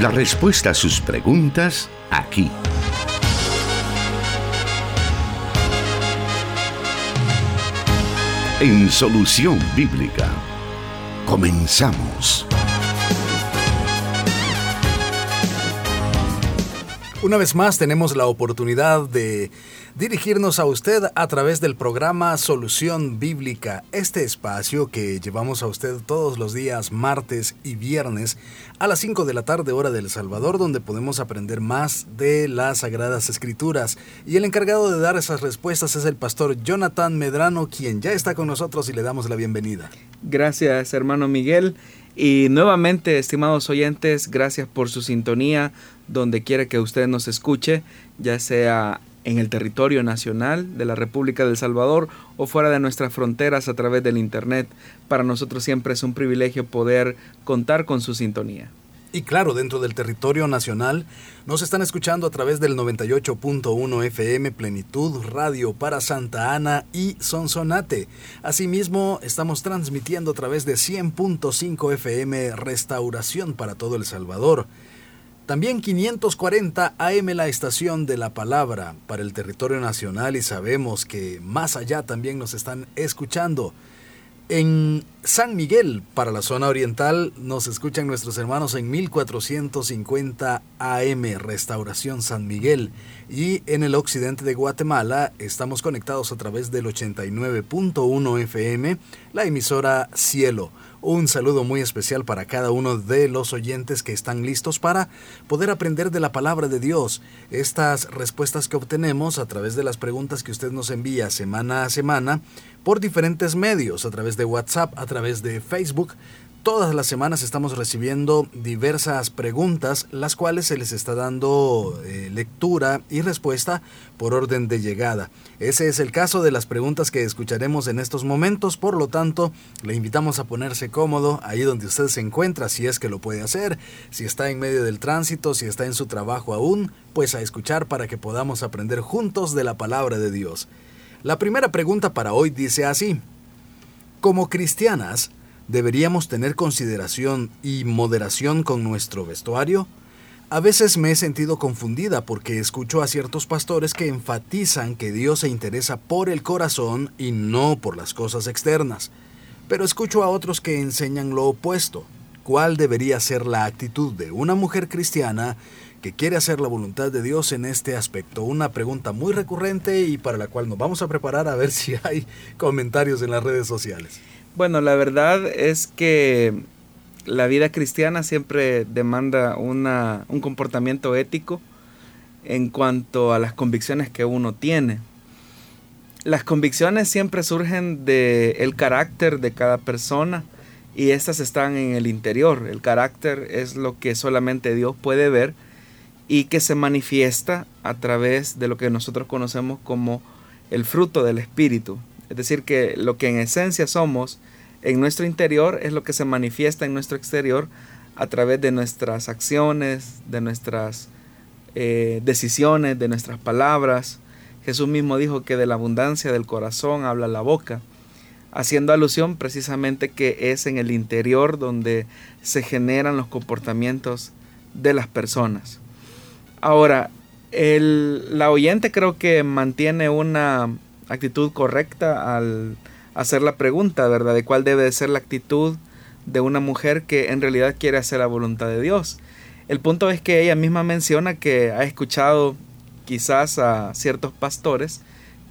La respuesta a sus preguntas aquí. En Solución Bíblica. Comenzamos. Una vez más tenemos la oportunidad de dirigirnos a usted a través del programa Solución Bíblica, este espacio que llevamos a usted todos los días martes y viernes a las 5 de la tarde hora del Salvador, donde podemos aprender más de las Sagradas Escrituras. Y el encargado de dar esas respuestas es el pastor Jonathan Medrano, quien ya está con nosotros y le damos la bienvenida. Gracias, hermano Miguel. Y nuevamente, estimados oyentes, gracias por su sintonía donde quiera que usted nos escuche, ya sea en el territorio nacional de la República del Salvador o fuera de nuestras fronteras a través del Internet. Para nosotros siempre es un privilegio poder contar con su sintonía. Y claro, dentro del territorio nacional nos están escuchando a través del 98.1 FM Plenitud Radio para Santa Ana y Sonsonate. Asimismo, estamos transmitiendo a través de 100.5 FM Restauración para todo El Salvador. También 540 AM la estación de la palabra para el territorio nacional y sabemos que más allá también nos están escuchando. En San Miguel, para la zona oriental, nos escuchan nuestros hermanos en 1450 AM, Restauración San Miguel. Y en el occidente de Guatemala estamos conectados a través del 89.1 FM, la emisora Cielo. Un saludo muy especial para cada uno de los oyentes que están listos para poder aprender de la palabra de Dios. Estas respuestas que obtenemos a través de las preguntas que usted nos envía semana a semana por diferentes medios, a través de WhatsApp, a través de Facebook, Todas las semanas estamos recibiendo diversas preguntas, las cuales se les está dando eh, lectura y respuesta por orden de llegada. Ese es el caso de las preguntas que escucharemos en estos momentos, por lo tanto, le invitamos a ponerse cómodo ahí donde usted se encuentra, si es que lo puede hacer, si está en medio del tránsito, si está en su trabajo aún, pues a escuchar para que podamos aprender juntos de la palabra de Dios. La primera pregunta para hoy dice así, como cristianas, ¿Deberíamos tener consideración y moderación con nuestro vestuario? A veces me he sentido confundida porque escucho a ciertos pastores que enfatizan que Dios se interesa por el corazón y no por las cosas externas, pero escucho a otros que enseñan lo opuesto. ¿Cuál debería ser la actitud de una mujer cristiana que quiere hacer la voluntad de Dios en este aspecto? Una pregunta muy recurrente y para la cual nos vamos a preparar a ver si hay comentarios en las redes sociales. Bueno, la verdad es que la vida cristiana siempre demanda una, un comportamiento ético en cuanto a las convicciones que uno tiene. Las convicciones siempre surgen del el carácter de cada persona y estas están en el interior. El carácter es lo que solamente Dios puede ver y que se manifiesta a través de lo que nosotros conocemos como el fruto del Espíritu. Es decir, que lo que en esencia somos en nuestro interior es lo que se manifiesta en nuestro exterior a través de nuestras acciones, de nuestras eh, decisiones, de nuestras palabras. Jesús mismo dijo que de la abundancia del corazón habla la boca, haciendo alusión precisamente que es en el interior donde se generan los comportamientos de las personas. Ahora, la oyente creo que mantiene una actitud correcta al hacer la pregunta, ¿verdad? De cuál debe ser la actitud de una mujer que en realidad quiere hacer la voluntad de Dios. El punto es que ella misma menciona que ha escuchado quizás a ciertos pastores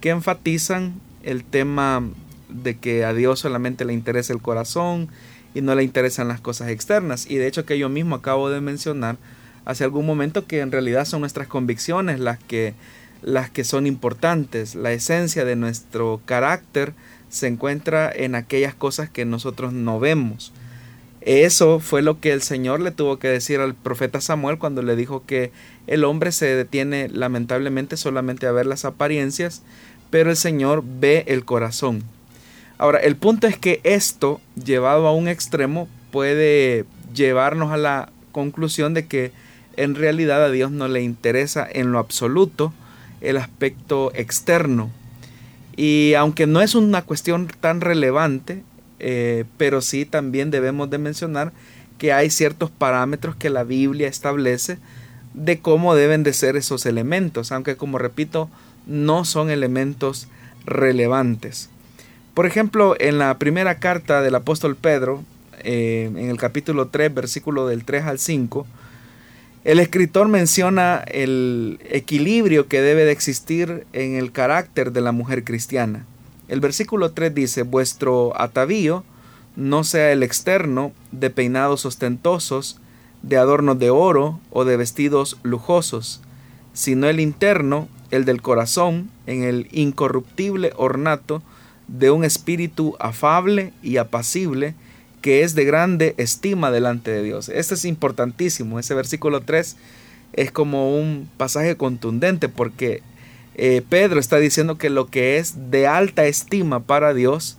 que enfatizan el tema de que a Dios solamente le interesa el corazón y no le interesan las cosas externas. Y de hecho que yo mismo acabo de mencionar hace algún momento que en realidad son nuestras convicciones las que las que son importantes, la esencia de nuestro carácter se encuentra en aquellas cosas que nosotros no vemos. Eso fue lo que el Señor le tuvo que decir al profeta Samuel cuando le dijo que el hombre se detiene lamentablemente solamente a ver las apariencias, pero el Señor ve el corazón. Ahora, el punto es que esto, llevado a un extremo, puede llevarnos a la conclusión de que en realidad a Dios no le interesa en lo absoluto el aspecto externo. Y aunque no es una cuestión tan relevante, eh, pero sí también debemos de mencionar que hay ciertos parámetros que la Biblia establece de cómo deben de ser esos elementos, aunque como repito, no son elementos relevantes. Por ejemplo, en la primera carta del apóstol Pedro, eh, en el capítulo 3, versículo del 3 al 5, el escritor menciona el equilibrio que debe de existir en el carácter de la mujer cristiana. El versículo 3 dice, vuestro atavío no sea el externo de peinados ostentosos, de adornos de oro o de vestidos lujosos, sino el interno, el del corazón, en el incorruptible ornato de un espíritu afable y apacible, que es de grande estima delante de Dios. Este es importantísimo. Ese versículo 3 es como un pasaje contundente porque eh, Pedro está diciendo que lo que es de alta estima para Dios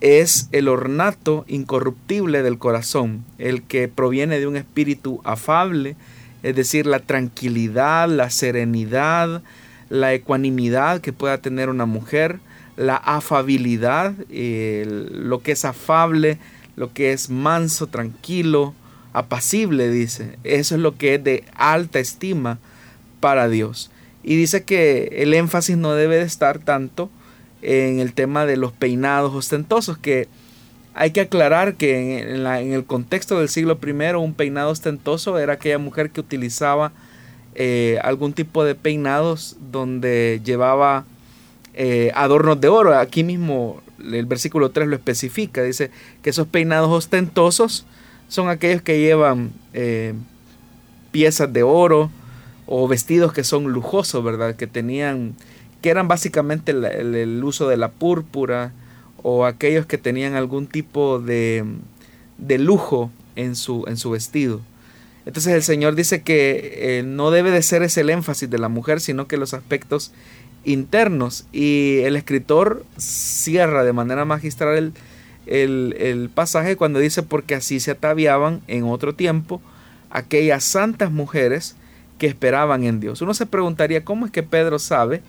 es el ornato incorruptible del corazón, el que proviene de un espíritu afable, es decir, la tranquilidad, la serenidad, la ecuanimidad que pueda tener una mujer, la afabilidad, lo que es afable, lo que es manso, tranquilo, apacible, dice. Eso es lo que es de alta estima para Dios. Y dice que el énfasis no debe de estar tanto en el tema de los peinados ostentosos, que hay que aclarar que en, el contexto del siglo I un peinado ostentoso era aquella mujer que utilizaba eh, algún tipo de peinados donde llevaba eh, adornos de oro. Aquí mismo el versículo 3 lo especifica, dice que esos peinados ostentosos son aquellos que llevan eh, piezas de oro o vestidos que son lujosos, ¿verdad? Que tenían, que eran básicamente el, uso de la púrpura o aquellos que tenían algún tipo de, de lujo en su, en su vestido. Entonces el Señor dice que eh, no debe de ser ese el énfasis de la mujer, sino que los aspectos internos. Y el escritor cierra de manera magistral el, pasaje cuando dice, porque así se ataviaban en otro tiempo aquellas santas mujeres que esperaban en Dios. Uno se preguntaría, ¿cómo es que Pedro sabe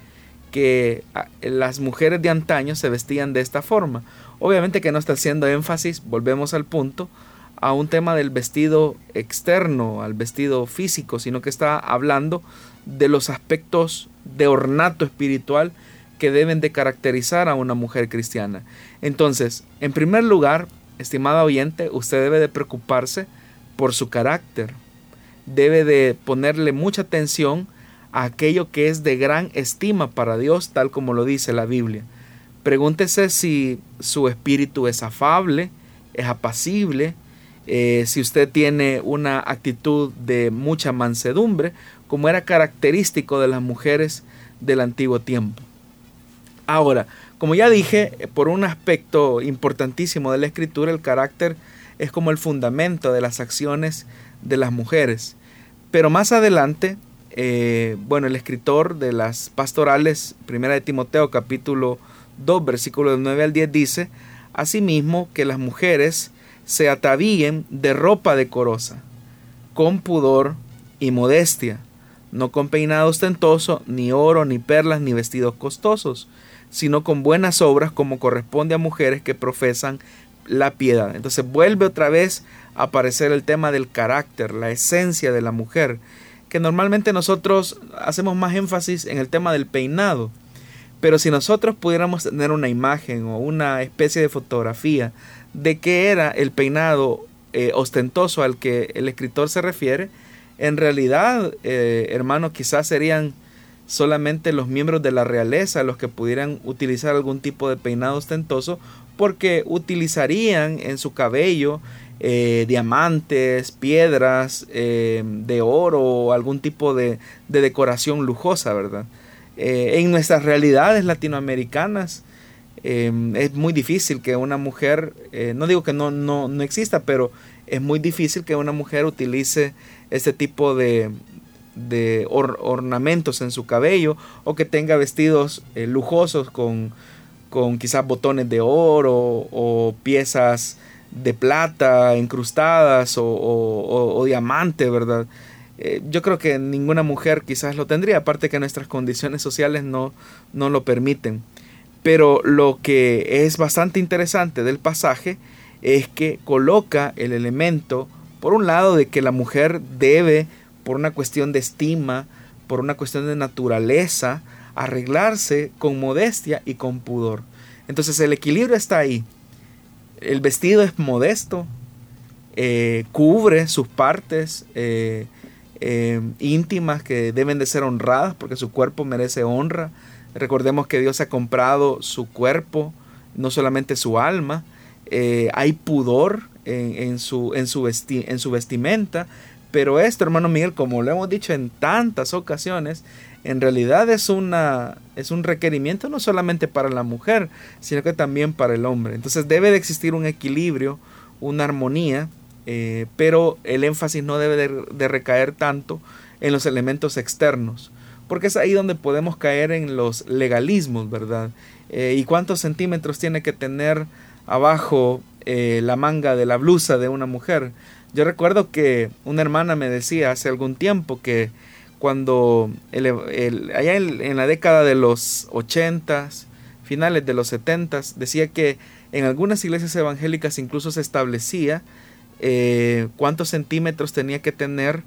que ah, las mujeres de antaño se vestían de esta forma? Obviamente que no está haciendo énfasis, volvemos al punto, a un tema del vestido externo, al vestido físico, sino que está hablando de los aspectos de ornato espiritual que deben de caracterizar a una mujer cristiana. Entonces, en primer lugar, estimada oyente, usted debe de preocuparse por su carácter. Debe de ponerle mucha atención a aquello que es de gran estima para Dios, tal como lo dice la Biblia. Pregúntese si su espíritu es afable, es apacible, eh, si usted tiene una actitud de mucha mansedumbre, como era característico de las mujeres del antiguo tiempo. Ahora, como ya dije, por un aspecto importantísimo de la escritura, el carácter es como el fundamento de las acciones de las mujeres. Pero más adelante, eh, bueno, el escritor de las pastorales, primera de Timoteo capítulo 2, versículo 9 al 10, dice, asimismo que las mujeres se atavíen de ropa decorosa, con pudor y modestia, no con peinado ostentoso, ni oro, ni perlas, ni vestidos costosos, sino con buenas obras como corresponde a mujeres que profesan la piedad. Entonces vuelve otra vez a aparecer el tema del carácter, la esencia de la mujer, que normalmente nosotros hacemos más énfasis en el tema del peinado. Pero si nosotros pudiéramos tener una imagen o una especie de fotografía de qué era el peinado eh, ostentoso al que el escritor se refiere, en realidad, eh, hermanos, quizás serían solamente los miembros de la realeza los que pudieran utilizar algún tipo de peinado ostentoso, porque utilizarían en su cabello eh, diamantes, piedras de oro o algún tipo de, de decoración lujosa, ¿verdad? en nuestras realidades latinoamericanas, Em, es muy difícil que una mujer, eh, no digo que no, no, no, exista, pero es muy difícil que una mujer utilice este tipo de, de ornamentos en su cabello o que tenga vestidos eh, lujosos con, con quizás botones de oro o piezas de plata incrustadas o, o, diamante, ¿verdad? Eh, yo creo que ninguna mujer quizás lo tendría, aparte que nuestras condiciones sociales no, no lo permiten. Pero lo que es bastante interesante del pasaje es que coloca el elemento Por un lado, de que la mujer debe, por una cuestión de estima, por una cuestión de naturaleza, arreglarse con modestia y con pudor. Entonces el equilibrio está ahí. El vestido es modesto, eh, cubre sus partes eh, eh, íntimas que deben de ser honradas porque su cuerpo merece honra. Recordemos que Dios ha comprado su cuerpo, no solamente su alma. Hay pudor en, su, en, su en su vestimenta, pero esto, hermano Miguel, como lo hemos dicho en tantas ocasiones, en realidad es, una, es un requerimiento no solamente para la mujer, sino que también para el hombre. Entonces debe de existir un equilibrio, una armonía, eh, pero el énfasis no debe de, recaer tanto en los elementos externos, porque es ahí donde podemos caer en los legalismos, ¿verdad? Eh, ¿Y cuántos centímetros tiene que tener abajo eh, la manga de la blusa de una mujer? Yo recuerdo que una hermana me decía hace algún tiempo que cuando allá en, la década de los 80, finales de los 70, decía que en algunas iglesias evangélicas incluso se establecía eh, cuántos centímetros tenía que tener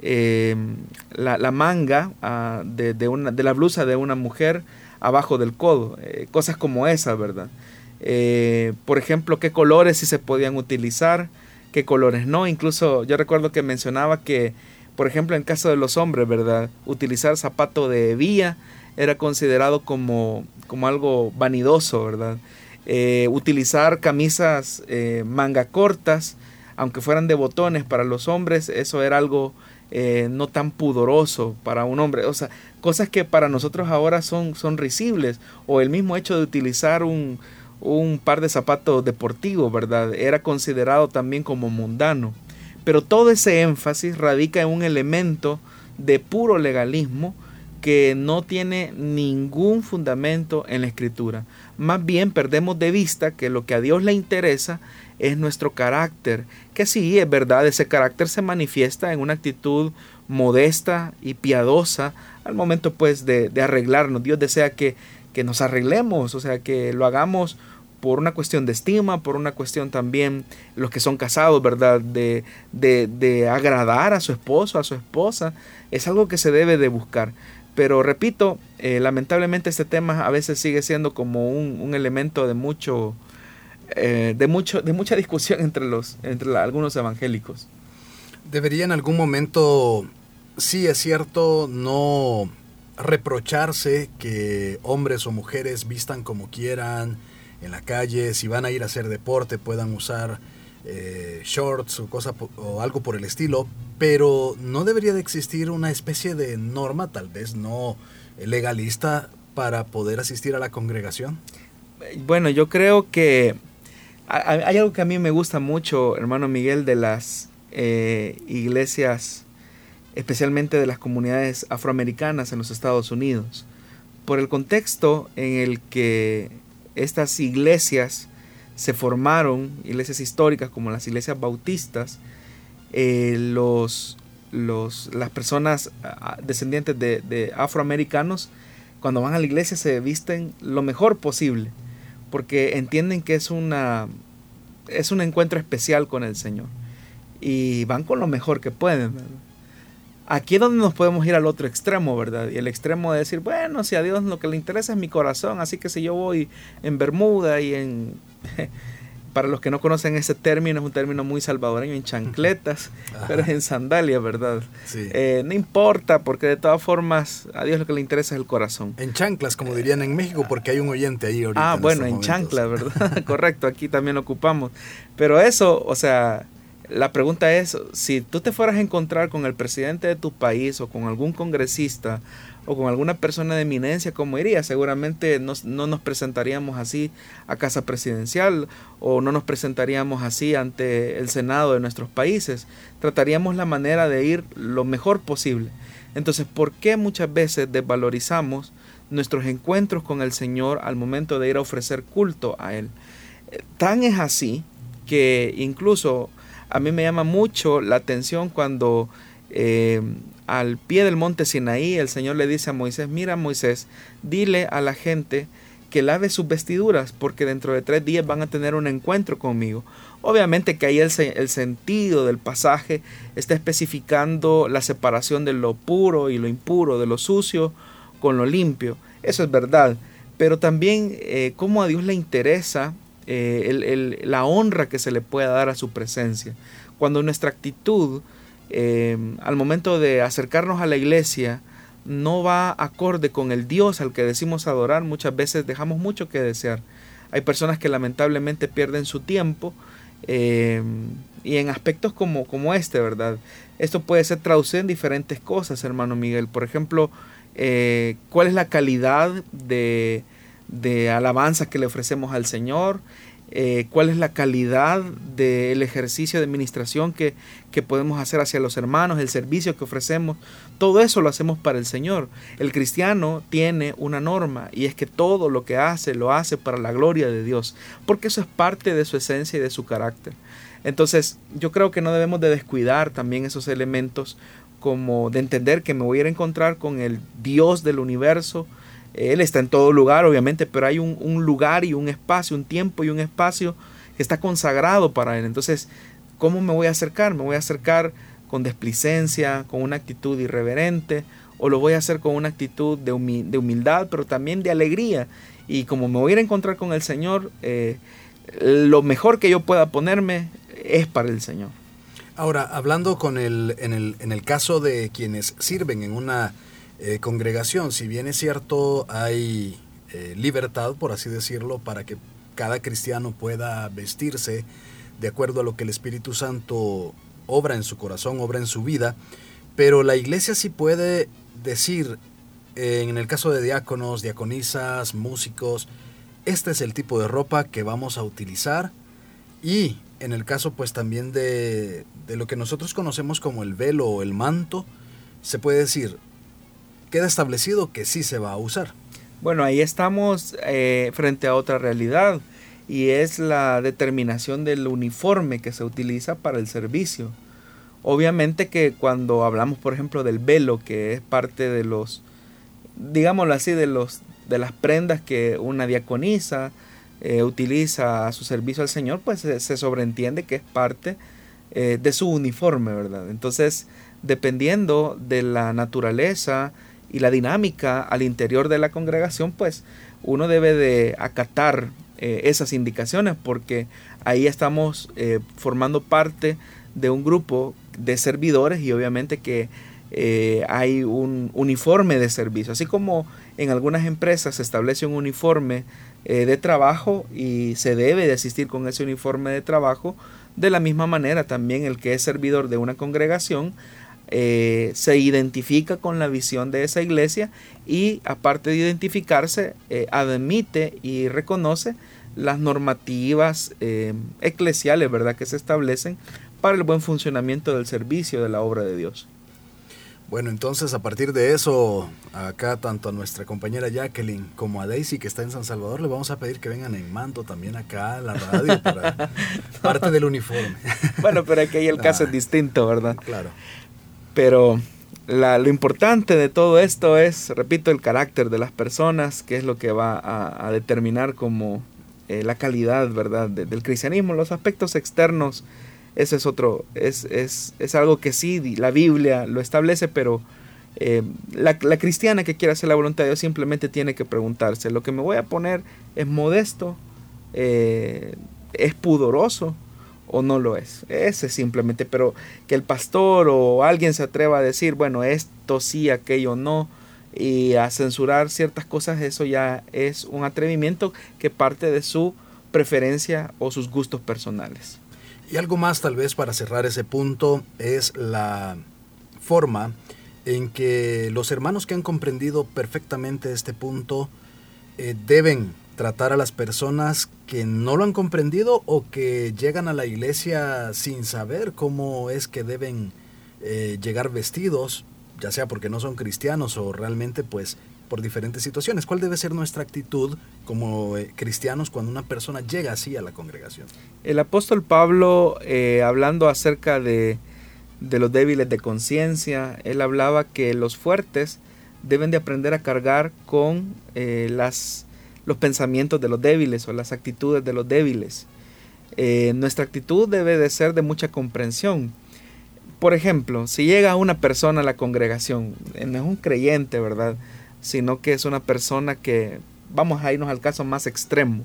eh, la, manga ah, de, una, de la blusa de una mujer abajo del codo. Cosas como esa, ¿verdad? Por ejemplo, qué colores sí se podían utilizar, qué colores no. Incluso yo recuerdo que mencionaba que por ejemplo, en caso de los hombres, ¿verdad? Utilizar zapato de vía era considerado como, como algo vanidoso, ¿verdad? Eh, utilizar camisas eh, manga cortas, aunque fueran de botones para los hombres, eso era algo eh, no tan pudoroso para un hombre. O sea, cosas que para nosotros ahora son, son risibles. O el mismo hecho de utilizar un, un par de zapatos deportivos, ¿verdad? Era considerado también como mundano. Pero todo ese énfasis radica en un elemento de puro legalismo que no tiene ningún fundamento en la escritura. Más bien perdemos de vista que lo que a Dios le interesa es nuestro carácter, que sí, es verdad, ese carácter se manifiesta en una actitud modesta y piadosa al momento pues de, arreglarnos. Dios desea que, que nos arreglemos, o sea, que lo hagamos por una cuestión de estima, por una cuestión también, los que son casados, ¿verdad? De, de, agradar a su esposo, a su esposa, es algo que se debe de buscar. Pero repito, eh, lamentablemente este tema a veces sigue siendo como un, elemento de mucho, eh, de mucho, de mucha discusión entre los, entre algunos evangélicos. Debería en algún momento, sí es cierto, no reprocharse que hombres o mujeres vistan como quieran, en la calle, si van a ir a hacer deporte puedan usar eh, shorts o, cosa, o algo por el estilo, pero no debería de existir una especie de norma, tal vez no legalista, para poder asistir a la congregación. Bueno, yo creo que hay algo que a mí me gusta mucho, hermano Miguel, de las eh, iglesias, especialmente de las comunidades afroamericanas en los Estados Unidos, por el contexto en el que estas iglesias se formaron, iglesias históricas como las iglesias bautistas, eh, los, los, las personas descendientes de, afroamericanos, cuando van a la iglesia se visten lo mejor posible, porque entienden que es, una, es un encuentro especial con el Señor. Y van con lo mejor que pueden. Aquí es donde nos podemos ir al otro extremo, ¿verdad? Y el extremo de decir, bueno, si a Dios lo que le interesa es mi corazón, así que si yo voy en Bermuda y en... Para los que no conocen ese término, es un término muy salvadoreño, en chancletas, pero es en sandalias, ¿verdad? Sí. Eh, no importa, porque de todas formas a Dios lo que le interesa es el corazón. En chanclas, como dirían en México, porque hay un oyente ahí ahorita. Ah, bueno, en chanclas, ¿verdad? Correcto, aquí también lo ocupamos. Pero eso, o sea, la pregunta es, si tú te fueras a encontrar con el presidente de tu país o con algún congresista o con alguna persona de eminencia, ¿cómo iría? Seguramente no, nos presentaríamos así a casa presidencial o no nos presentaríamos así ante el Senado de nuestros países. Trataríamos la manera de ir lo mejor posible. Entonces, ¿por qué muchas veces desvalorizamos nuestros encuentros con el Señor al momento de ir a ofrecer culto a Él? Tan es así que incluso a mí me llama mucho la atención cuando eh, al pie del monte Sinaí el Señor le dice a Moisés, mira Moisés, dile a la gente que lave sus vestiduras, porque dentro de tres días van a tener un encuentro conmigo. Obviamente que ahí el, sentido del pasaje está especificando la separación de lo puro y lo impuro, de lo sucio con lo limpio. Eso es verdad. Pero también eh, cómo a Dios le interesa eh, la honra que se le pueda dar a su presencia. Cuando nuestra actitud eh, al momento de acercarnos a la iglesia no va acorde con el Dios al que decimos adorar, muchas veces dejamos mucho que desear. Hay personas que lamentablemente pierden su tiempo eh, y en aspectos como, como este, ¿verdad? Esto puede ser traducido en diferentes cosas, hermano Miguel. Por ejemplo, ¿cuál es la calidad de, de alabanza que le ofrecemos al Señor? Eh, cuál es la calidad del ejercicio de administración que, que, podemos hacer hacia los hermanos, el servicio que ofrecemos. Todo eso lo hacemos para el Señor. El cristiano tiene una norma y es que todo lo que hace lo hace para la gloria de Dios, porque eso es parte de su esencia y de su carácter. Entonces yo creo que no debemos de descuidar también esos elementos como de entender que me voy a ir a encontrar con el Dios del universo, él está en todo lugar, obviamente, pero hay un, lugar y un espacio, un tiempo y un espacio que está consagrado para Él. Entonces, ¿cómo me voy a acercar? ¿Me voy a acercar con desplicencia, con una actitud irreverente? ¿O lo voy a hacer con una actitud de, humildad, pero también de alegría? Y como me voy a ir a encontrar con el Señor, eh, lo mejor que yo pueda ponerme es para el Señor. Ahora, hablando con el, en, el, en el caso de quienes sirven en una eh, congregación. Si bien es cierto, hay eh, libertad, por así decirlo, para que cada cristiano pueda vestirse de acuerdo a lo que el Espíritu Santo obra en su corazón, obra en su vida, pero la iglesia sí puede decir, eh, en el caso de diáconos, diaconisas, músicos, este es el tipo de ropa que vamos a utilizar y en el caso pues también de, de lo que nosotros conocemos como el velo o el manto, se puede decir, queda establecido que sí se va a usar. Bueno, ahí estamos eh, frente a otra realidad y es la determinación del uniforme que se utiliza para el servicio. Obviamente que cuando hablamos, por ejemplo, del velo, que es parte de los, digámoslo así, de los de las prendas que una diaconisa eh, utiliza a su servicio al Señor, pues se, sobreentiende que es parte eh, de su uniforme, ¿verdad? Entonces, dependiendo de la naturaleza, y la dinámica al interior de la congregación, pues uno debe de acatar eh, esas indicaciones porque ahí estamos eh, formando parte de un grupo de servidores y obviamente que eh, hay un uniforme de servicio. Así como en algunas empresas se establece un uniforme de trabajo y se debe de asistir con ese uniforme de trabajo, de la misma manera también el que es servidor de una congregación eh, se identifica con la visión de esa iglesia y aparte de identificarse, eh, admite y reconoce las normativas eh, eclesiales ¿verdad? que se establecen para el buen funcionamiento del servicio de la obra de Dios. Bueno, entonces a partir de eso, acá tanto a nuestra compañera Jacqueline como a Daisy que está en San Salvador, le vamos a pedir que vengan en manto también acá a la radio para parte del uniforme. Bueno, pero aquí el caso es ah. distinto, ¿verdad? Claro. Pero lo importante de todo esto es, repito, el carácter de las personas, que es lo que va a, determinar como eh, la calidad, ¿verdad?, del cristianismo. Los aspectos externos, ese es otro, es, es, es algo que sí, la Biblia lo establece, pero eh, la, cristiana que quiere hacer la voluntad de Dios simplemente tiene que preguntarse, ¿lo que me voy a poner es modesto? Eh, ¿Es pudoroso? O no lo es. Ese simplemente, pero que el pastor o alguien se atreva a decir, bueno, esto sí, aquello no, y a censurar ciertas cosas, eso ya es un atrevimiento que parte de su preferencia o sus gustos personales. Y algo más tal vez para cerrar ese punto es la forma en que los hermanos que han comprendido perfectamente este punto eh, deben tratar a las personas que no lo han comprendido o que llegan a la iglesia sin saber cómo es que deben eh, llegar vestidos, ya sea porque no son cristianos o realmente pues por diferentes situaciones. ¿Cuál debe ser nuestra actitud como eh, cristianos cuando una persona llega así a la congregación? El apóstol Pablo, eh, hablando acerca de, de los débiles de conciencia, él hablaba que los fuertes deben de aprender a cargar con las los pensamientos de los débiles o las actitudes de los débiles. Eh, nuestra actitud debe de ser de mucha comprensión. Por ejemplo, si llega una persona a la congregación, eh, no es un creyente, ¿verdad? Sino que es una persona que, vamos a irnos al caso más extremo,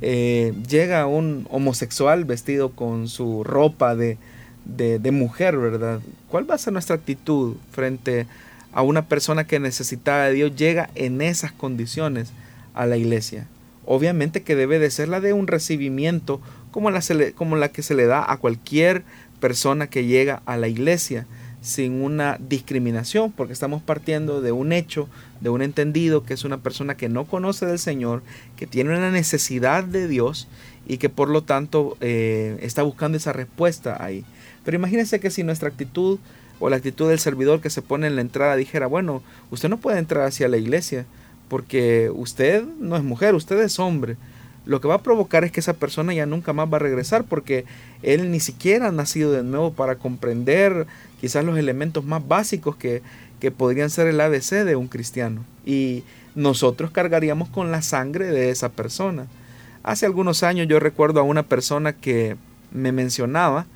eh, llega un homosexual vestido con su ropa de, de, mujer, ¿verdad? ¿Cuál va a ser nuestra actitud frente a una persona que necesita de Dios? Llega en esas condiciones a la iglesia. Obviamente que debe de ser la de un recibimiento como la, como la que se le da a cualquier persona que llega a la iglesia sin una discriminación, porque estamos partiendo de un hecho, de un entendido que es una persona que no conoce del Señor, que tiene una necesidad de Dios y que por lo tanto eh, está buscando esa respuesta ahí. Pero imagínense que si nuestra actitud o la actitud del servidor que se pone en la entrada dijera, bueno, usted no puede entrar hacia la iglesia porque usted no es mujer, usted es hombre lo que va a provocar es que esa persona ya nunca más va a regresar porque él ni siquiera ha nacido de nuevo para comprender quizás los elementos más básicos que, que podrían ser el ABC de un cristiano. Y nosotros cargaríamos con la sangre de esa persona. Hace algunos años yo recuerdo a una persona que me mencionaba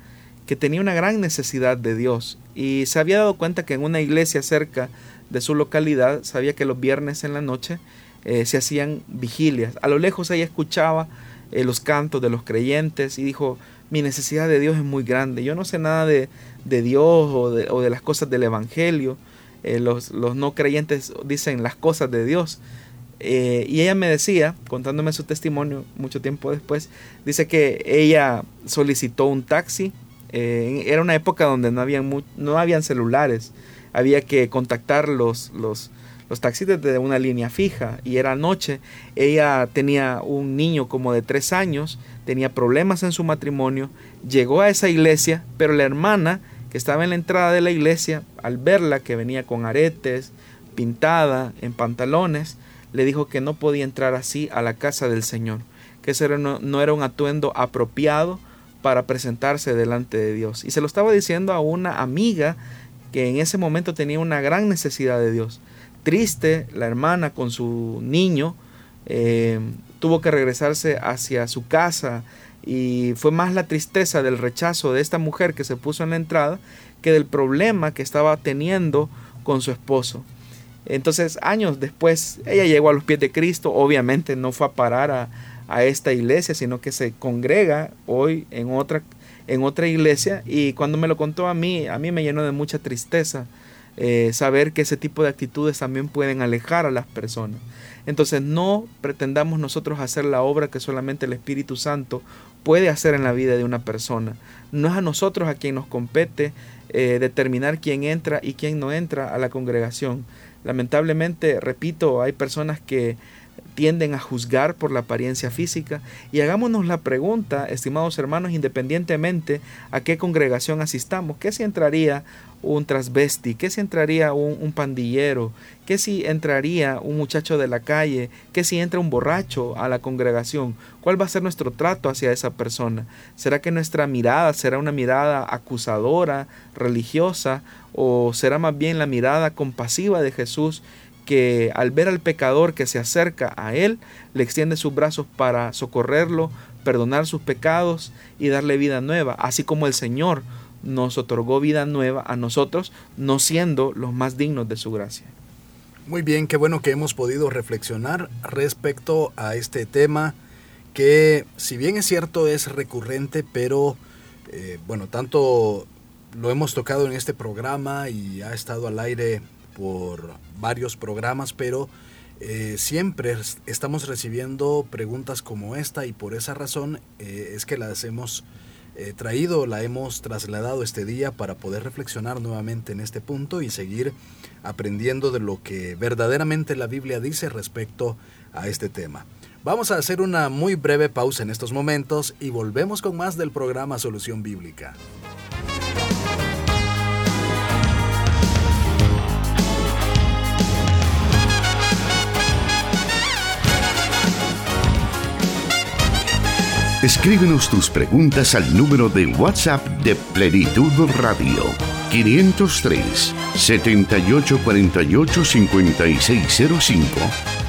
que tenía una gran necesidad de Dios y se había dado cuenta que en una iglesia cerca de su localidad sabía que los viernes en la noche eh, se hacían vigilias. A lo lejos ella escuchaba eh, los cantos de los creyentes y dijo, mi necesidad de Dios es muy grande. Yo no sé nada de, Dios o de, las cosas del Evangelio. Eh, los, no creyentes dicen las cosas de Dios. y ella me decía, contándome su testimonio mucho tiempo después, dice que ella solicitó un taxi. Era una época donde no habían, no habían celulares. Había que contactar los, los, los taxis de una línea fija y era noche. Ella tenía un niño como de tres años, tenía problemas en su matrimonio, llegó a esa iglesia, pero la hermana que estaba en la entrada de la iglesia, al verla que venía con aretes, pintada, en pantalones, le dijo que no podía entrar así a la casa del Señor, que ese no, no era un atuendo apropiado para presentarse delante de Dios. Y se lo estaba diciendo a una amiga que en ese momento tenía una gran necesidad de Dios triste, la hermana con su niño eh, tuvo que regresarse hacia su casa y fue más la tristeza del rechazo de esta mujer que se puso en la entrada que del problema que estaba teniendo con su esposo. Entonces, años después, ella llegó a los pies de Cristo, obviamente no fue a parar a, a esta iglesia, sino que se congrega hoy en otra, en otra iglesia y cuando me lo contó a mí, a mí me llenó de mucha tristeza eh, saber que ese tipo de actitudes también pueden alejar a las personas. Entonces no pretendamos nosotros hacer la obra que solamente el Espíritu Santo puede hacer en la vida de una persona. No es a nosotros a quien nos compete eh, determinar quién entra y quién no entra a la congregación. Lamentablemente, repito, hay personas que tienden a juzgar por la apariencia física y hagámonos la pregunta, estimados hermanos, independientemente a qué congregación asistamos, ¿qué si entraría un transvesti? ¿Qué si entraría un, pandillero? ¿Qué si entraría un muchacho de la calle? ¿Qué si entra un borracho a la congregación? ¿Cuál va a ser nuestro trato hacia esa persona? ¿Será que nuestra mirada será una mirada acusadora, religiosa, o será más bien la mirada compasiva de Jesús que al ver al pecador que se acerca a Él, le extiende sus brazos para socorrerlo, perdonar sus pecados y darle vida nueva, así como el Señor nos otorgó vida nueva a nosotros, no siendo los más dignos de su gracia. Muy bien, qué bueno que hemos podido reflexionar respecto a este tema que si bien es cierto es recurrente, pero eh, bueno, tanto lo hemos tocado en este programa y ha estado al aire por varios programas, pero eh, siempre estamos recibiendo preguntas como esta y por esa razón eh, es que las hemos eh, traído, la hemos trasladado este día para poder reflexionar nuevamente en este punto y seguir aprendiendo de lo que verdaderamente la Biblia dice respecto a este tema. Vamos a hacer una muy breve pausa en estos momentos y volvemos con más del programa Solución Bíblica. Escríbenos tus preguntas al número de WhatsApp de Plenitud Radio 503 7848 5605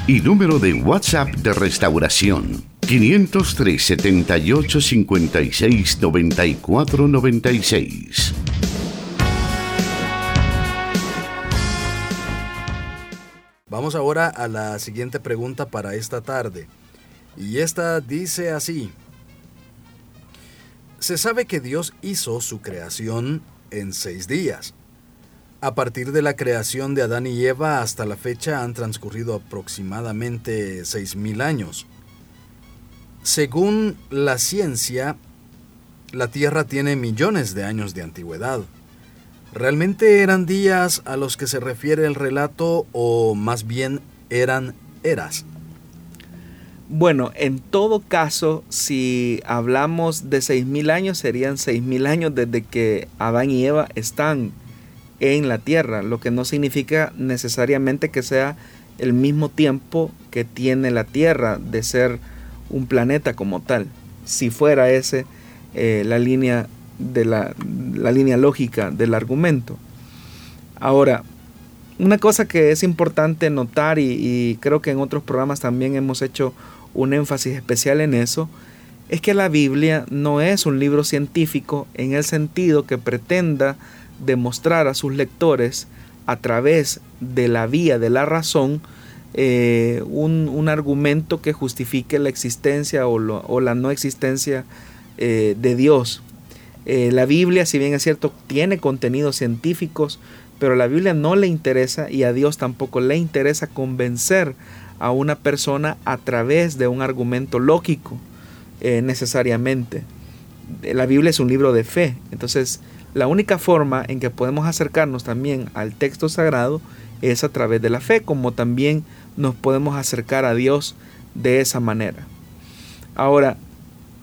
y número de WhatsApp de restauración 503 78 56 94 96. Vamos ahora a la siguiente pregunta para esta tarde. Y esta dice así. Se sabe que Dios hizo su creación en seis días. A partir de la creación de Adán y Eva hasta la fecha han transcurrido aproximadamente seis mil años. Según la ciencia, la Tierra tiene millones de años de antigüedad. ¿Realmente eran días a los que se refiere el relato o más bien eran eras? Bueno, en todo caso, si hablamos de 6.000 años, serían 6.000 años desde que Adán y Eva están en la tierra, lo que no significa necesariamente que sea el mismo tiempo que tiene la tierra de ser un planeta como tal. Si fuera ese eh, la línea de la, línea lógica del argumento. Ahora, una cosa que es importante notar y creo que en otros programas también hemos hecho un énfasis especial en eso, es que la Biblia no es un libro científico en el sentido que pretenda demostrar a sus lectores a través de la vía de la razón eh, un, argumento que justifique la existencia o, la no existencia eh, de Dios. Eh, la Biblia, si bien es cierto, tiene contenidos científicos, pero a la Biblia no le interesa y a Dios tampoco le interesa convencer a una persona a través de un argumento lógico eh, necesariamente. La Biblia es un libro de fe, entonces la única forma en que podemos acercarnos también al texto sagrado es a través de la fe, como también nos podemos acercar a Dios de esa manera. Ahora,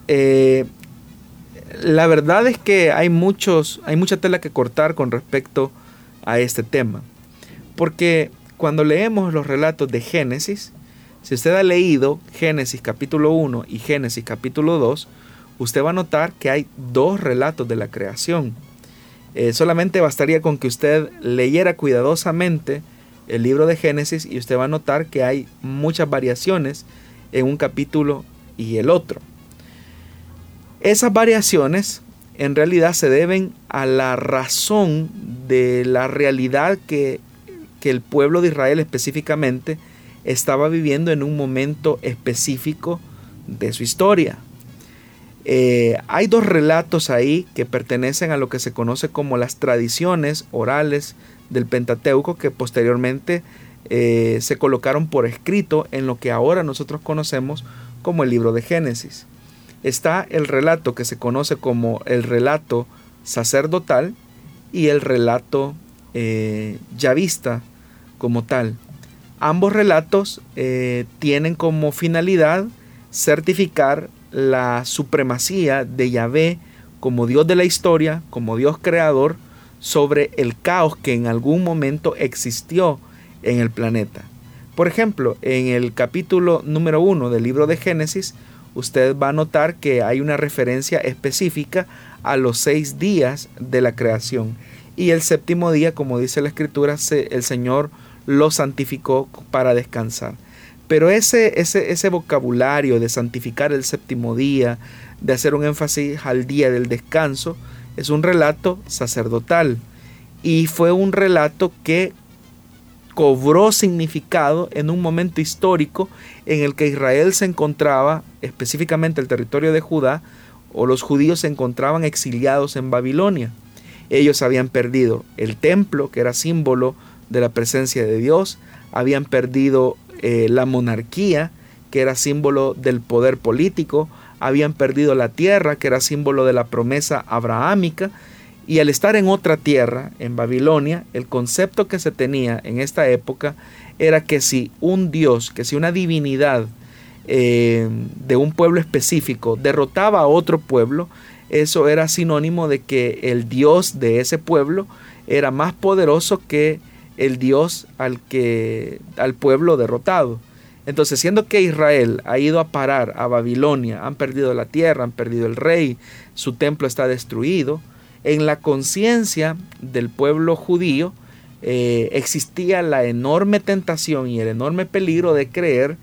eh, la verdad es que hay muchos, hay mucha tela que cortar con respecto a este tema, porque cuando leemos los relatos de Génesis, si usted ha leído Génesis capítulo 1 y Génesis capítulo 2, usted va a notar que hay dos relatos de la creación. Eh, solamente bastaría con que usted leyera cuidadosamente el libro de Génesis y usted va a notar que hay muchas variaciones en un capítulo y el otro. Esas variaciones en realidad se deben a la razón de la realidad que que el pueblo de Israel específicamente estaba viviendo en un momento específico de su historia. Eh, hay dos relatos ahí que pertenecen a lo que se conoce como las tradiciones orales del Pentateuco que posteriormente eh, se colocaron por escrito en lo que ahora nosotros conocemos como el libro de Génesis. Está el relato que se conoce como el relato sacerdotal y el relato eh, yavista como tal. Ambos relatos eh, tienen como finalidad certificar la supremacía de Yahvé como Dios de la historia, como Dios creador, sobre el caos que en algún momento existió en el planeta. Por ejemplo, en el capítulo número uno del libro de Génesis, usted va a notar que hay una referencia específica a los seis días de la creación. Y el séptimo día, como dice la escritura, el Señor lo santificó para descansar. Pero ese, ese, ese vocabulario de santificar el séptimo día, de hacer un énfasis al día del descanso, es un relato sacerdotal. Y fue un relato que cobró significado en un momento histórico en el que Israel se encontraba, específicamente el territorio de Judá, o los judíos se encontraban exiliados en Babilonia. Ellos habían perdido el templo, que era símbolo de la presencia de Dios, habían perdido eh, la monarquía, que era símbolo del poder político, habían perdido la tierra, que era símbolo de la promesa abrahámica, y al estar en otra tierra, en Babilonia, el concepto que se tenía en esta época era que si un dios, que si una divinidad eh, de un pueblo específico derrotaba a otro pueblo, eso era sinónimo de que el dios de ese pueblo era más poderoso que el Dios al que al pueblo derrotado. Entonces, siendo que Israel ha ido a parar a Babilonia, han perdido la tierra, han perdido el rey, su templo está destruido, en la conciencia del pueblo judío eh, existía la enorme tentación y el enorme peligro de creer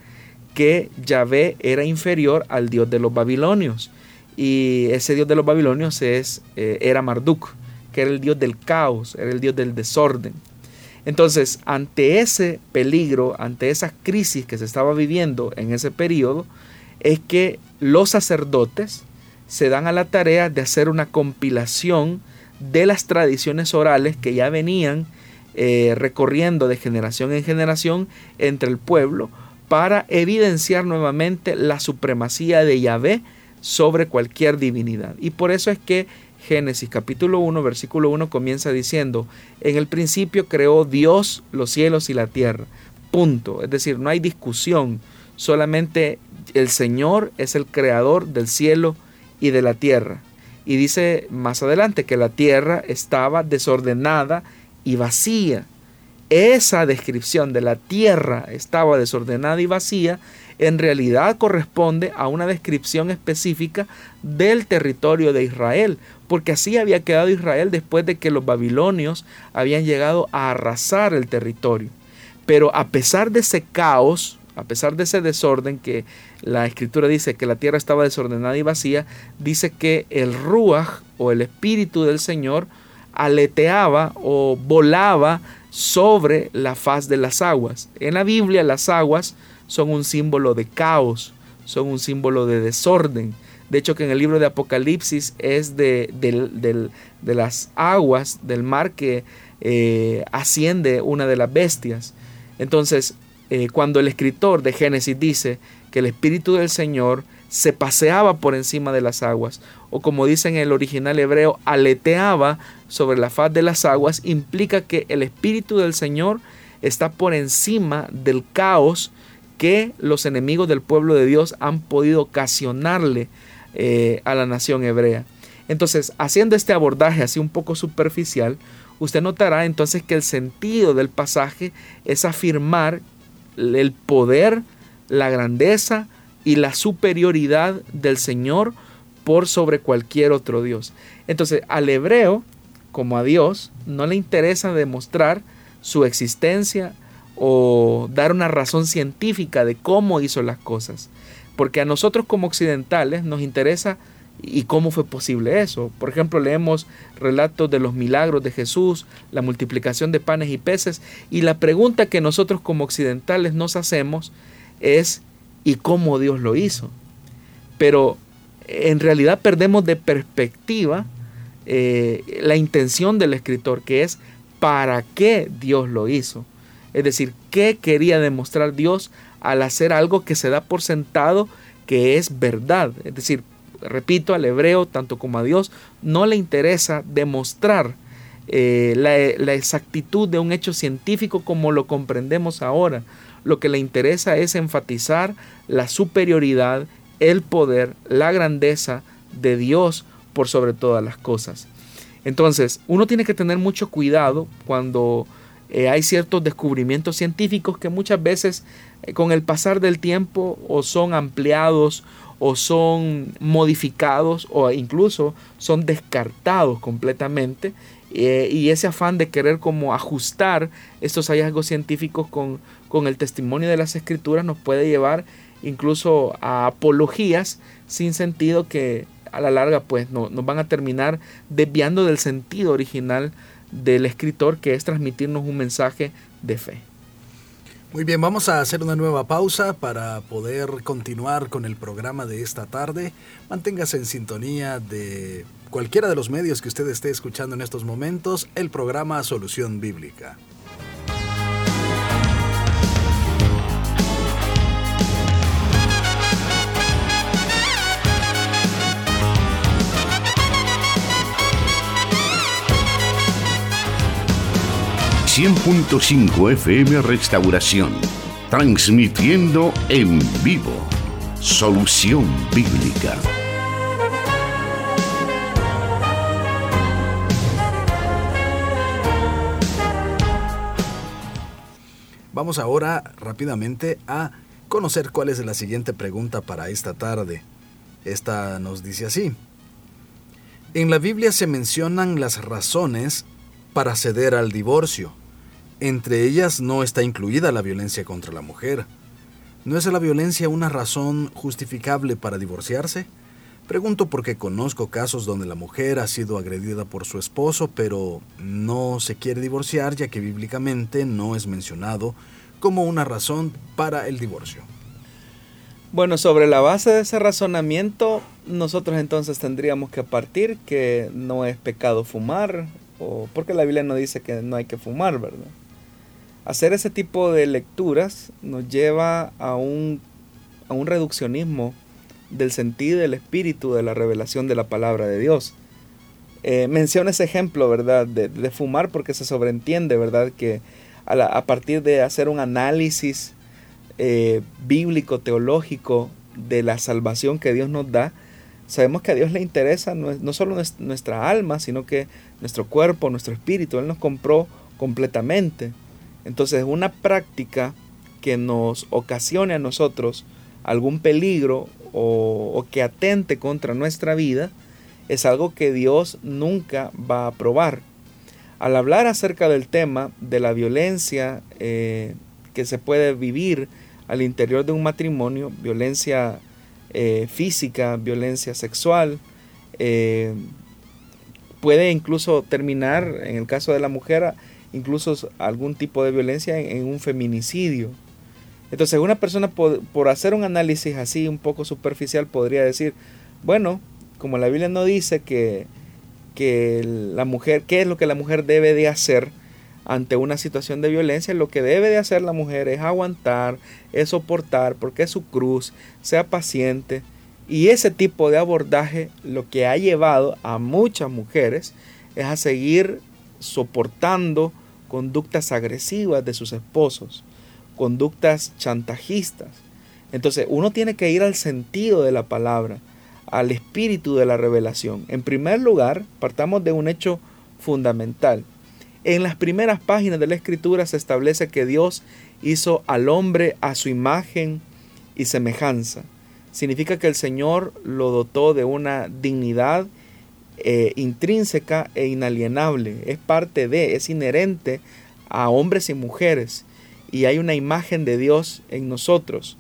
que Yahvé era inferior al dios de los babilonios. Y ese dios de los babilonios es, eh, era Marduk, que era el dios del caos, era el dios del desorden. Entonces, ante ese peligro, ante esa crisis que se estaba viviendo en ese periodo, es que los sacerdotes se dan a la tarea de hacer una compilación de las tradiciones orales que ya venían eh, recorriendo de generación en generación entre el pueblo para evidenciar nuevamente la supremacía de Yahvé sobre cualquier divinidad. Y por eso es que Génesis capítulo 1, versículo 1 comienza diciendo, en el principio creó Dios los cielos y la tierra. Punto. Es decir, no hay discusión, solamente el Señor es el creador del cielo y de la tierra. Y dice más adelante que la tierra estaba desordenada y vacía esa descripción de la tierra estaba desordenada y vacía, en realidad corresponde a una descripción específica del territorio de Israel, porque así había quedado Israel después de que los babilonios habían llegado a arrasar el territorio. Pero a pesar de ese caos, a pesar de ese desorden que la escritura dice que la tierra estaba desordenada y vacía, dice que el ruach o el espíritu del Señor aleteaba o volaba sobre la faz de las aguas. En la Biblia las aguas son un símbolo de caos, son un símbolo de desorden. De hecho que en el libro de Apocalipsis es de, las aguas del mar que eh, asciende una de las bestias. Entonces, eh, cuando el escritor de Génesis dice que el Espíritu del Señor se paseaba por encima de las aguas, o como dice en el original hebreo, aleteaba sobre la faz de las aguas, implica que el Espíritu del Señor está por encima del caos que los enemigos del pueblo de Dios han podido ocasionarle eh, a la nación hebrea. Entonces, haciendo este abordaje así un poco superficial, usted notará entonces que el sentido del pasaje es afirmar el poder, la grandeza, y la superioridad del Señor por sobre cualquier otro Dios. Entonces, al hebreo, como a Dios, no le interesa demostrar su existencia o dar una razón científica de cómo hizo las cosas. Porque a nosotros como occidentales nos interesa y cómo fue posible eso. Por ejemplo, leemos relatos de los milagros de Jesús, la multiplicación de panes y peces, y la pregunta que nosotros como occidentales nos hacemos es y cómo Dios lo hizo. Pero en realidad perdemos de perspectiva eh, la intención del escritor, que es para qué Dios lo hizo. Es decir, qué quería demostrar Dios al hacer algo que se da por sentado que es verdad. Es decir, repito, al hebreo, tanto como a Dios, no le interesa demostrar eh, la, exactitud de un hecho científico como lo comprendemos ahora lo que le interesa es enfatizar la superioridad, el poder, la grandeza de Dios por sobre todas las cosas. Entonces, uno tiene que tener mucho cuidado cuando eh, hay ciertos descubrimientos científicos que muchas veces con el pasar del tiempo o son ampliados o son modificados o incluso son descartados completamente eh, y ese afán de querer como ajustar estos hallazgos científicos con, con el testimonio de las escrituras nos puede llevar incluso a apologías sin sentido que a la larga pues no, nos van a terminar desviando del sentido original del escritor que es transmitirnos un mensaje de fe. Muy bien, vamos a hacer una nueva pausa para poder continuar con el programa de esta tarde. Manténgase en sintonía de cualquiera de los medios que usted esté escuchando en estos momentos, el programa Solución Bíblica. 100.5 FM Restauración, transmitiendo en vivo Solución Bíblica. Vamos ahora rápidamente a conocer cuál es la siguiente pregunta para esta tarde. Esta nos dice así. En la Biblia se mencionan las razones para ceder al divorcio. Entre ellas no está incluida la violencia contra la mujer. ¿No es la violencia una razón justificable para divorciarse? Pregunto porque conozco casos donde la mujer ha sido agredida por su esposo, pero no se quiere divorciar ya que bíblicamente no es mencionado como una razón para el divorcio. Bueno, sobre la base de ese razonamiento, nosotros entonces tendríamos que partir que no es pecado fumar, o porque la Biblia no dice que no hay que fumar, ¿verdad? Hacer ese tipo de lecturas nos lleva a un, a un reduccionismo del sentido del espíritu de la revelación de la palabra de Dios. Eh, menciona ese ejemplo, ¿verdad? De, fumar porque se sobreentiende, ¿verdad? Que a, partir de hacer un análisis eh, bíblico, teológico de la salvación que Dios nos da, sabemos que a Dios le interesa no, no solo nuestra alma, sino que nuestro cuerpo, nuestro espíritu. Él nos compró completamente. Entonces, una práctica que nos ocasione a nosotros algún peligro o, que atente contra nuestra vida, es algo que Dios nunca va a aprobar. Al hablar acerca del tema de la violencia eh, que se puede vivir al interior de un matrimonio, violencia eh, física, violencia sexual, eh, puede incluso terminar, en el caso de la mujer, incluso algún tipo de violencia en un feminicidio. Entonces una persona por, hacer un análisis así un poco superficial podría decir, bueno, como la Biblia no dice que, que la mujer, qué es lo que la mujer debe de hacer ante una situación de violencia, lo que debe de hacer la mujer es aguantar, es soportar, porque es su cruz, sea paciente. Y ese tipo de abordaje lo que ha llevado a muchas mujeres es a seguir soportando conductas agresivas de sus esposos conductas chantajistas. Entonces uno tiene que ir al sentido de la palabra, al espíritu de la revelación. En primer lugar, partamos de un hecho fundamental. En las primeras páginas de la escritura se establece que Dios hizo al hombre a su imagen y semejanza. Significa que el Señor lo dotó de una dignidad eh, intrínseca e inalienable. Es parte de, es inherente a hombres y mujeres y hay una imagen de Dios en nosotros.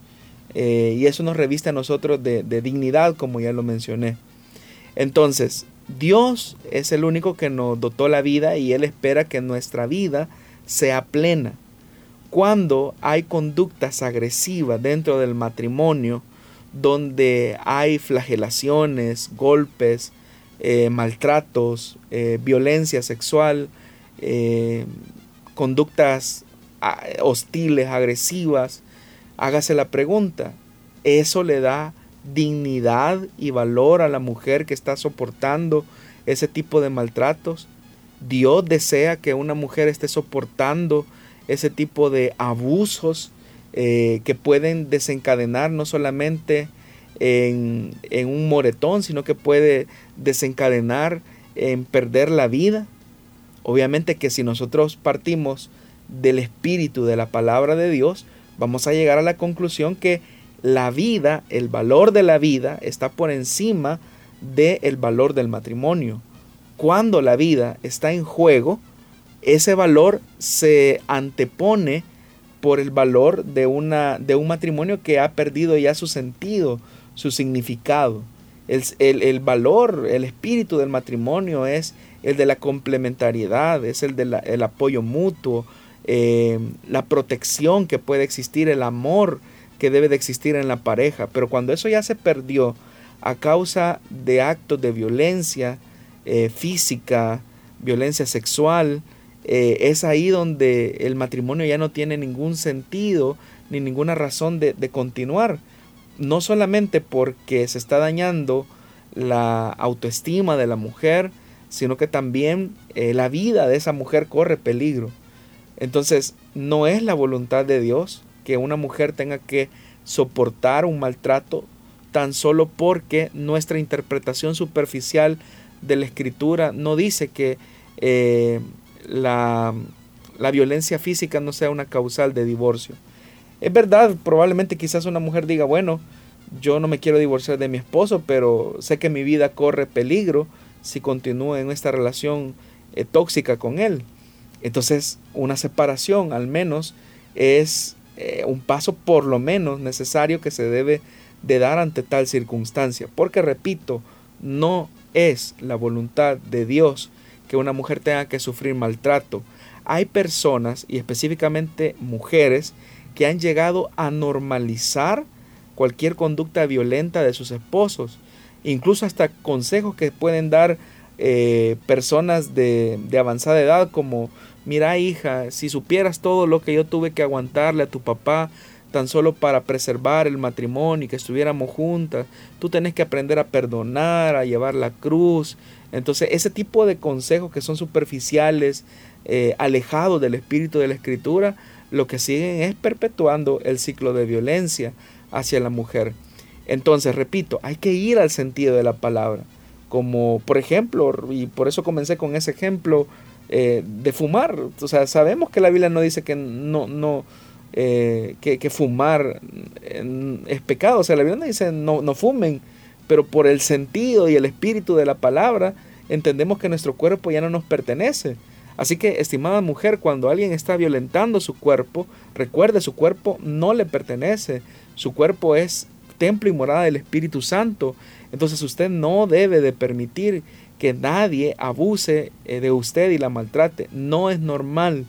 Eh, y eso nos reviste a nosotros de, dignidad, como ya lo mencioné. Entonces, Dios es el único que nos dotó la vida y Él espera que nuestra vida sea plena. Cuando hay conductas agresivas dentro del matrimonio, donde hay flagelaciones, golpes, eh, maltratos, eh, violencia sexual, conductas hostiles, agresivas, hágase la pregunta, ¿eso le da dignidad y valor a la mujer que está soportando ese tipo de maltratos? Dios desea que una mujer esté soportando ese tipo de abusos eh, que pueden desencadenar no solamente en, un moretón, sino que puede desencadenar en perder la vida. Obviamente que si nosotros partimos del espíritu de la palabra de Dios, vamos a llegar a la conclusión que la vida, el valor de la vida está por encima del valor del matrimonio. Cuando la vida está en juego, ese valor se antepone por el valor de, una, de un matrimonio que ha perdido ya su sentido, su significado. El, valor, el espíritu del matrimonio es el de la complementariedad, es el del apoyo mutuo, eh, la protección que puede existir, el amor que debe de existir en la pareja. Pero cuando eso ya se perdió a causa de actos de violencia eh, física, violencia sexual, eh, es ahí donde el matrimonio ya no tiene ningún sentido ni ninguna razón de, continuar. No solamente porque se está dañando la autoestima de la mujer, sino que también la vida de esa mujer corre peligro. Entonces, no es la voluntad de Dios que una mujer tenga que soportar un maltrato tan solo porque nuestra interpretación superficial de la escritura no dice que eh, la, la violencia física no sea una causal de divorcio. Es verdad, probablemente quizás una mujer diga, bueno, yo no me quiero divorciar de mi esposo, pero sé que mi vida corre peligro si continúa en esta relación eh, tóxica con él. Entonces, una separación al menos es eh, un paso por lo menos necesario que se debe de dar ante tal circunstancia. Porque, repito, no es la voluntad de Dios que una mujer tenga que sufrir maltrato. Hay personas, y específicamente mujeres, que han llegado a normalizar cualquier conducta violenta de sus esposos, incluso hasta consejos que pueden dar eh, personas de, avanzada edad como, mira hija, si supieras todo lo que yo tuve que aguantarle a tu papá tan solo para preservar el matrimonio y que estuviéramos juntas, tú tenés que aprender a perdonar, a llevar la cruz. Entonces ese tipo de consejos que son superficiales, eh, alejados del espíritu de la escritura, lo que siguen es perpetuando el ciclo de violencia hacia la mujer. Entonces, repito, hay que ir al sentido de la palabra. Como por ejemplo, y por eso comencé con ese ejemplo eh, de fumar. O sea, sabemos que la Biblia no dice que no, no, eh, que, fumar es pecado. O sea, la Biblia no dice no, no fumen, pero por el sentido y el espíritu de la palabra entendemos que nuestro cuerpo ya no nos pertenece. Así que, estimada mujer, cuando alguien está violentando su cuerpo, recuerde, su cuerpo no le pertenece. Su cuerpo es templo y morada del Espíritu Santo. Entonces usted no debe de permitir que nadie abuse eh, de usted y la maltrate. No es normal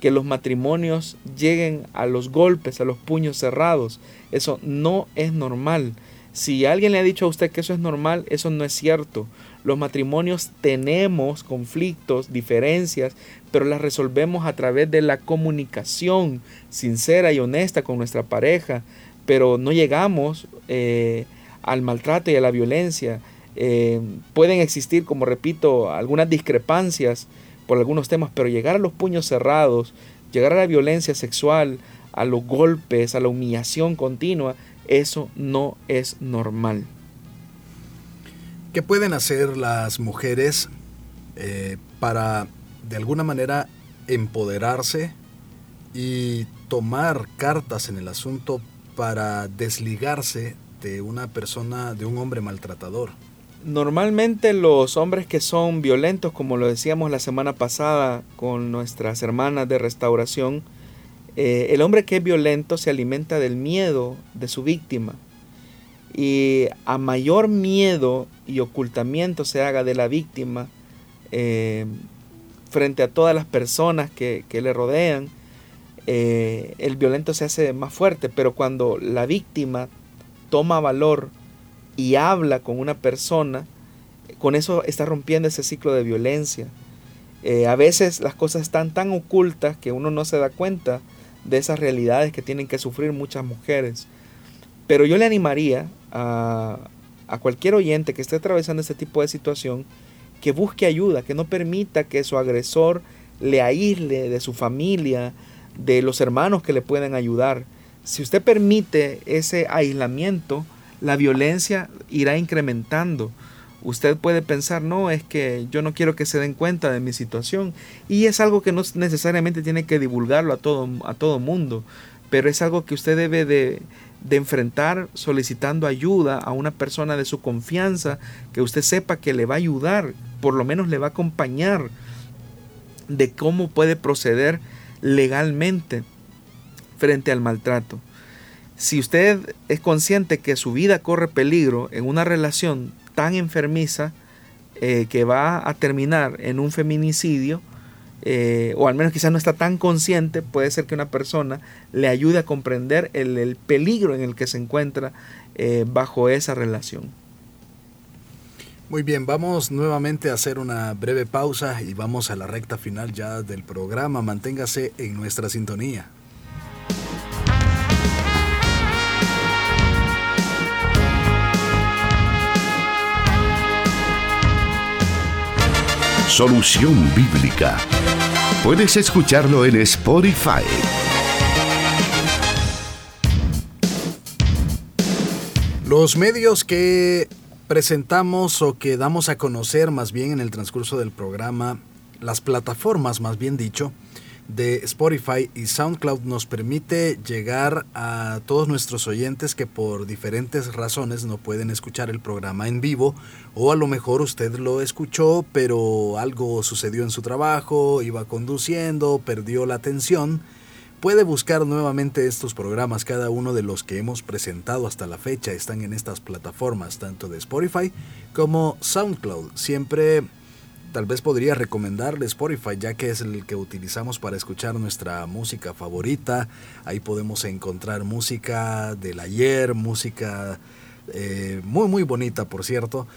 que los matrimonios lleguen a los golpes, a los puños cerrados. Eso no es normal. Si alguien le ha dicho a usted que eso es normal, eso no es cierto. Los matrimonios tenemos conflictos, diferencias, pero las resolvemos a través de la comunicación sincera y honesta con nuestra pareja, pero no llegamos eh, al maltrato y a la violencia. Eh, pueden existir, como repito, algunas discrepancias por algunos temas, pero llegar a los puños cerrados, llegar a la violencia sexual, a los golpes, a la humillación continua, eso no es normal. ¿Qué pueden hacer las mujeres eh, para, de alguna manera, empoderarse y tomar cartas en el asunto para desligarse de una persona, de un hombre maltratador? Normalmente los hombres que son violentos, como lo decíamos la semana pasada con nuestras hermanas de restauración, eh, el hombre que es violento se alimenta del miedo de su víctima. Y a mayor miedo y ocultamiento se haga de la víctima eh, frente a todas las personas que, le rodean, eh, el violento se hace más fuerte, pero cuando la víctima toma valor y habla con una persona, con eso está rompiendo ese ciclo de violencia. Eh, a veces las cosas están tan ocultas que uno no se da cuenta de esas realidades que tienen que sufrir muchas mujeres. Pero yo le animaría a, cualquier oyente que esté atravesando este tipo de situación que busque ayuda, que no permita que su agresor le aísle de su familia, de los hermanos que le pueden ayudar. Si usted permite ese aislamiento, la violencia irá incrementando. Usted puede pensar, no, es que yo no quiero que se den cuenta de mi situación. Y es algo que no necesariamente tiene que divulgarlo a todo, a todo mundo, pero es algo que usted debe de, de enfrentar solicitando ayuda a una persona de su confianza, que usted sepa que le va a ayudar, por lo menos le va a acompañar de cómo puede proceder legalmente frente al maltrato. Si usted es consciente que su vida corre peligro en una relación tan enfermiza eh, que va a terminar en un feminicidio, eh, o al menos quizás no está tan consciente, puede ser que una persona le ayude a comprender el, peligro en el que se encuentra eh, bajo esa relación. Muy bien, vamos nuevamente a hacer una breve pausa y vamos a la recta final ya del programa. Manténgase en nuestra sintonía. Solución Bíblica. Puedes escucharlo en Spotify. Los medios que presentamos o que damos a conocer más bien en el transcurso del programa, las plataformas más bien dicho, de Spotify y SoundCloud nos permite llegar a todos nuestros oyentes que por diferentes razones no pueden escuchar el programa en vivo o a lo mejor usted lo escuchó pero algo sucedió en su trabajo, iba conduciendo, perdió la atención. Puede buscar nuevamente estos programas, cada uno de los que hemos presentado hasta la fecha están en estas plataformas, tanto de Spotify como SoundCloud. Siempre tal vez podría recomendarle Spotify, ya que es el que utilizamos para escuchar nuestra música favorita. Ahí podemos encontrar música del ayer, música eh, muy, muy bonita, por cierto.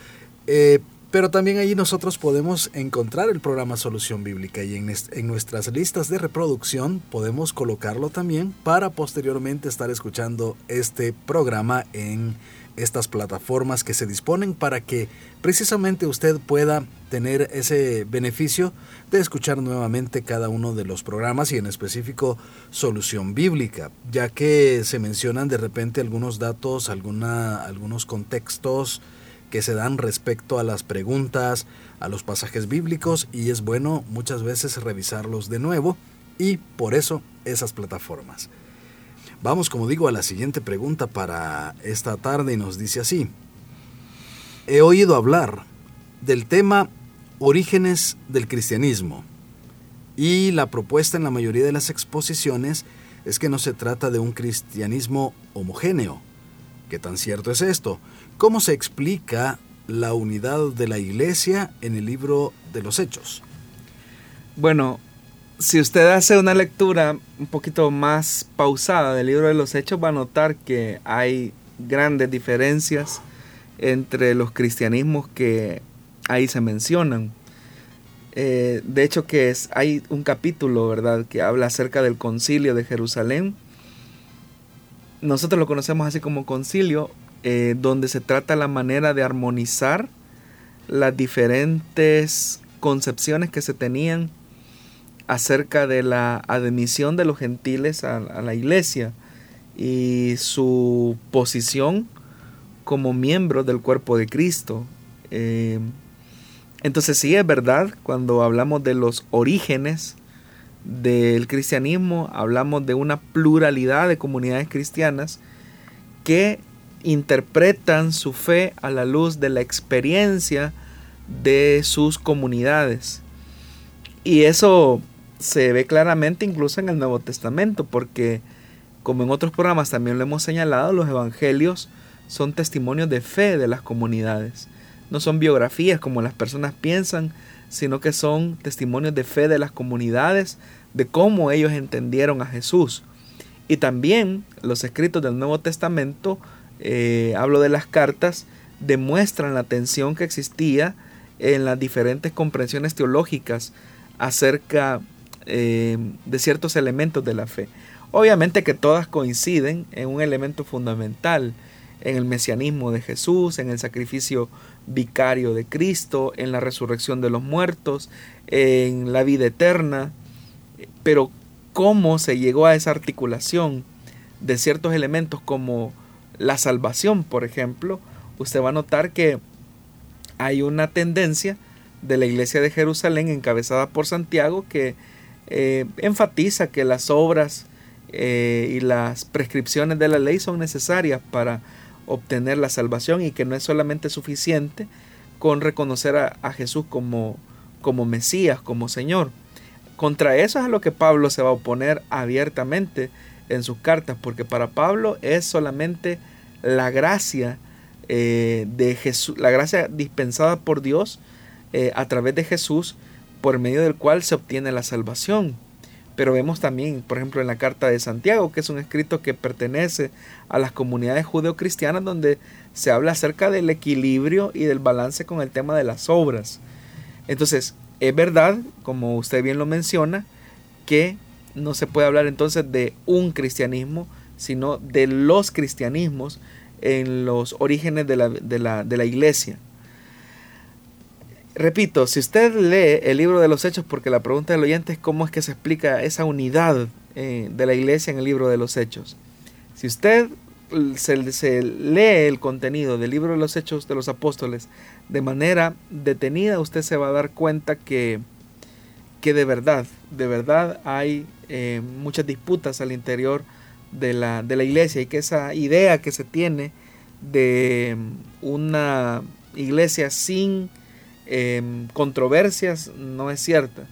Eh, pero también allí nosotros podemos encontrar el programa Solución Bíblica y en, en, nuestras listas de reproducción podemos colocarlo también para posteriormente estar escuchando este programa en estas plataformas que se disponen para que precisamente usted pueda tener ese beneficio de escuchar nuevamente cada uno de los programas y en específico solución bíblica, ya que se mencionan de repente algunos datos, alguna, algunos contextos que se dan respecto a las preguntas, a los pasajes bíblicos y es bueno muchas veces revisarlos de nuevo y por eso esas plataformas. Vamos, como digo, a la siguiente pregunta para esta tarde y nos dice así. He oído hablar del tema orígenes del cristianismo y la propuesta en la mayoría de las exposiciones es que no se trata de un cristianismo homogéneo. ¿Qué tan cierto es esto? ¿Cómo se explica la unidad de la iglesia en el libro de los Hechos? Bueno, si usted hace una lectura un poquito más pausada del libro de los Hechos, va a notar que hay grandes diferencias entre los cristianismos que ahí se mencionan. Eh, de hecho, que es, hay un capítulo, ¿verdad?, que habla acerca del concilio de Jerusalén. Nosotros lo conocemos así como concilio, eh, donde se trata la manera de armonizar las diferentes concepciones que se tenían acerca de la admisión de los gentiles a, la iglesia y su posición como miembros del cuerpo de Cristo. Eh, entonces sí es verdad, cuando hablamos de los orígenes del cristianismo, hablamos de una pluralidad de comunidades cristianas que interpretan su fe a la luz de la experiencia de sus comunidades. Y eso se ve claramente incluso en el Nuevo Testamento, porque como en otros programas también lo hemos señalado, los evangelios son testimonios de fe de las comunidades. No son biografías como las personas piensan, sino que son testimonios de fe de las comunidades, de cómo ellos entendieron a Jesús. Y también los escritos del Nuevo Testamento, eh, hablo de las cartas, demuestran la tensión que existía en las diferentes comprensiones teológicas acerca eh, de ciertos elementos de la fe. Obviamente que todas coinciden en un elemento fundamental, en el mesianismo de Jesús, en el sacrificio vicario de Cristo, en la resurrección de los muertos, en la vida eterna. Pero cómo se llegó a esa articulación de ciertos elementos como la salvación, por ejemplo, usted va a notar que hay una tendencia de la iglesia de Jerusalén encabezada por Santiago que eh, enfatiza que las obras eh, y las prescripciones de la ley son necesarias para obtener la salvación y que no es solamente suficiente con reconocer a, Jesús como, como Mesías, como Señor. Contra eso es a lo que Pablo se va a oponer abiertamente en sus cartas, porque para Pablo es solamente la gracia eh, de Jesús, la gracia dispensada por Dios a través de Jesús por medio del cual se obtiene la salvación. Pero vemos también, por ejemplo, en la carta de Santiago, que es un escrito que pertenece a las comunidades judeocristianas, donde se habla acerca del equilibrio y del balance con el tema de las obras. Entonces, es verdad, como usted bien lo menciona, que no se puede hablar entonces de un cristianismo, sino de los cristianismos en los orígenes de la, de la, de la iglesia. Repito, si usted lee el libro de los Hechos, porque la pregunta del oyente es cómo es que se explica esa unidad eh, de la iglesia en el libro de los Hechos. Si usted se, lee el contenido del libro de los Hechos de los Apóstoles de manera detenida, usted se va a dar cuenta que, que de verdad, de verdad hay eh, muchas disputas al interior de la, de la iglesia y que esa idea que se tiene de una iglesia sin em, controversias no es cierta.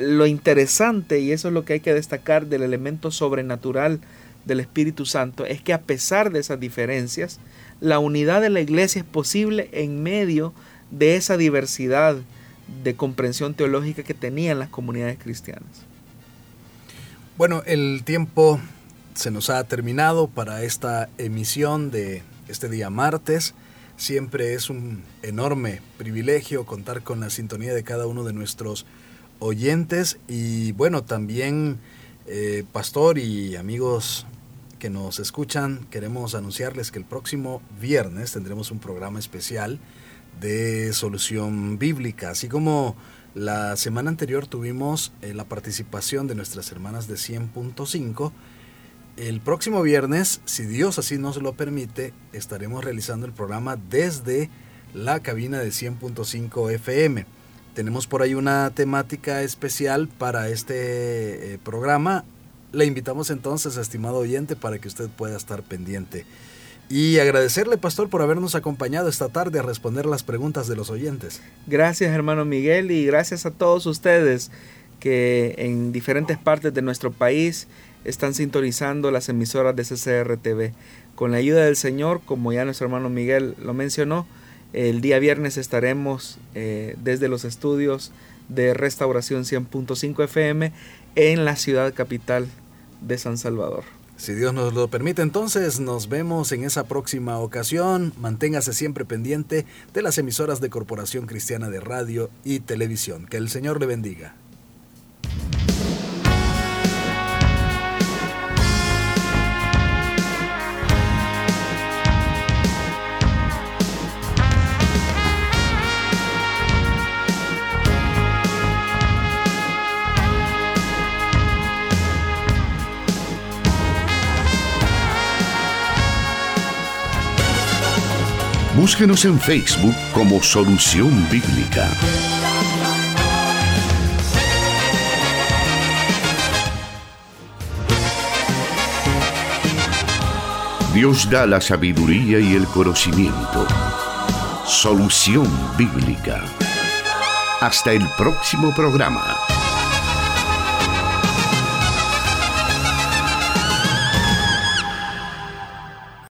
Lo interesante, y eso es lo que hay que destacar del elemento sobrenatural del Espíritu Santo, es que a pesar de esas diferencias, la unidad de la iglesia es posible en medio de esa diversidad de comprensión teológica que tenían las comunidades cristianas. Bueno, el tiempo se nos ha terminado para esta emisión de este día martes. Siempre es un enorme privilegio contar con la sintonía de cada uno de nuestros oyentes y bueno, también eh, pastor y amigos que nos escuchan, queremos anunciarles que el próximo viernes tendremos un programa especial de solución bíblica, así como la semana anterior tuvimos eh, la participación de nuestras hermanas de 100.5 el próximo viernes, si Dios así nos lo permite, estaremos realizando el programa desde la cabina de 100.5 FM. Tenemos por ahí una temática especial para este eh, programa. Le invitamos entonces, estimado oyente, para que usted pueda estar pendiente. Y agradecerle, pastor, por habernos acompañado esta tarde a responder las preguntas de los oyentes. Gracias, hermano Miguel, y gracias a todos ustedes que en diferentes partes de nuestro país están sintonizando las emisoras de CCR TV. Con la ayuda del Señor, como ya nuestro hermano Miguel lo mencionó, el día viernes estaremos eh, desde los estudios de Restauración 100.5 FM en la ciudad capital de San Salvador. Si Dios nos lo permite, entonces nos vemos en esa próxima ocasión. Manténgase siempre pendiente de las emisoras de Corporación Cristiana de Radio y Televisión. Que el Señor le bendiga. Búsquenos en Facebook como Solución Bíblica. Dios da la sabiduría y el conocimiento. Solución Bíblica. Hasta el próximo programa.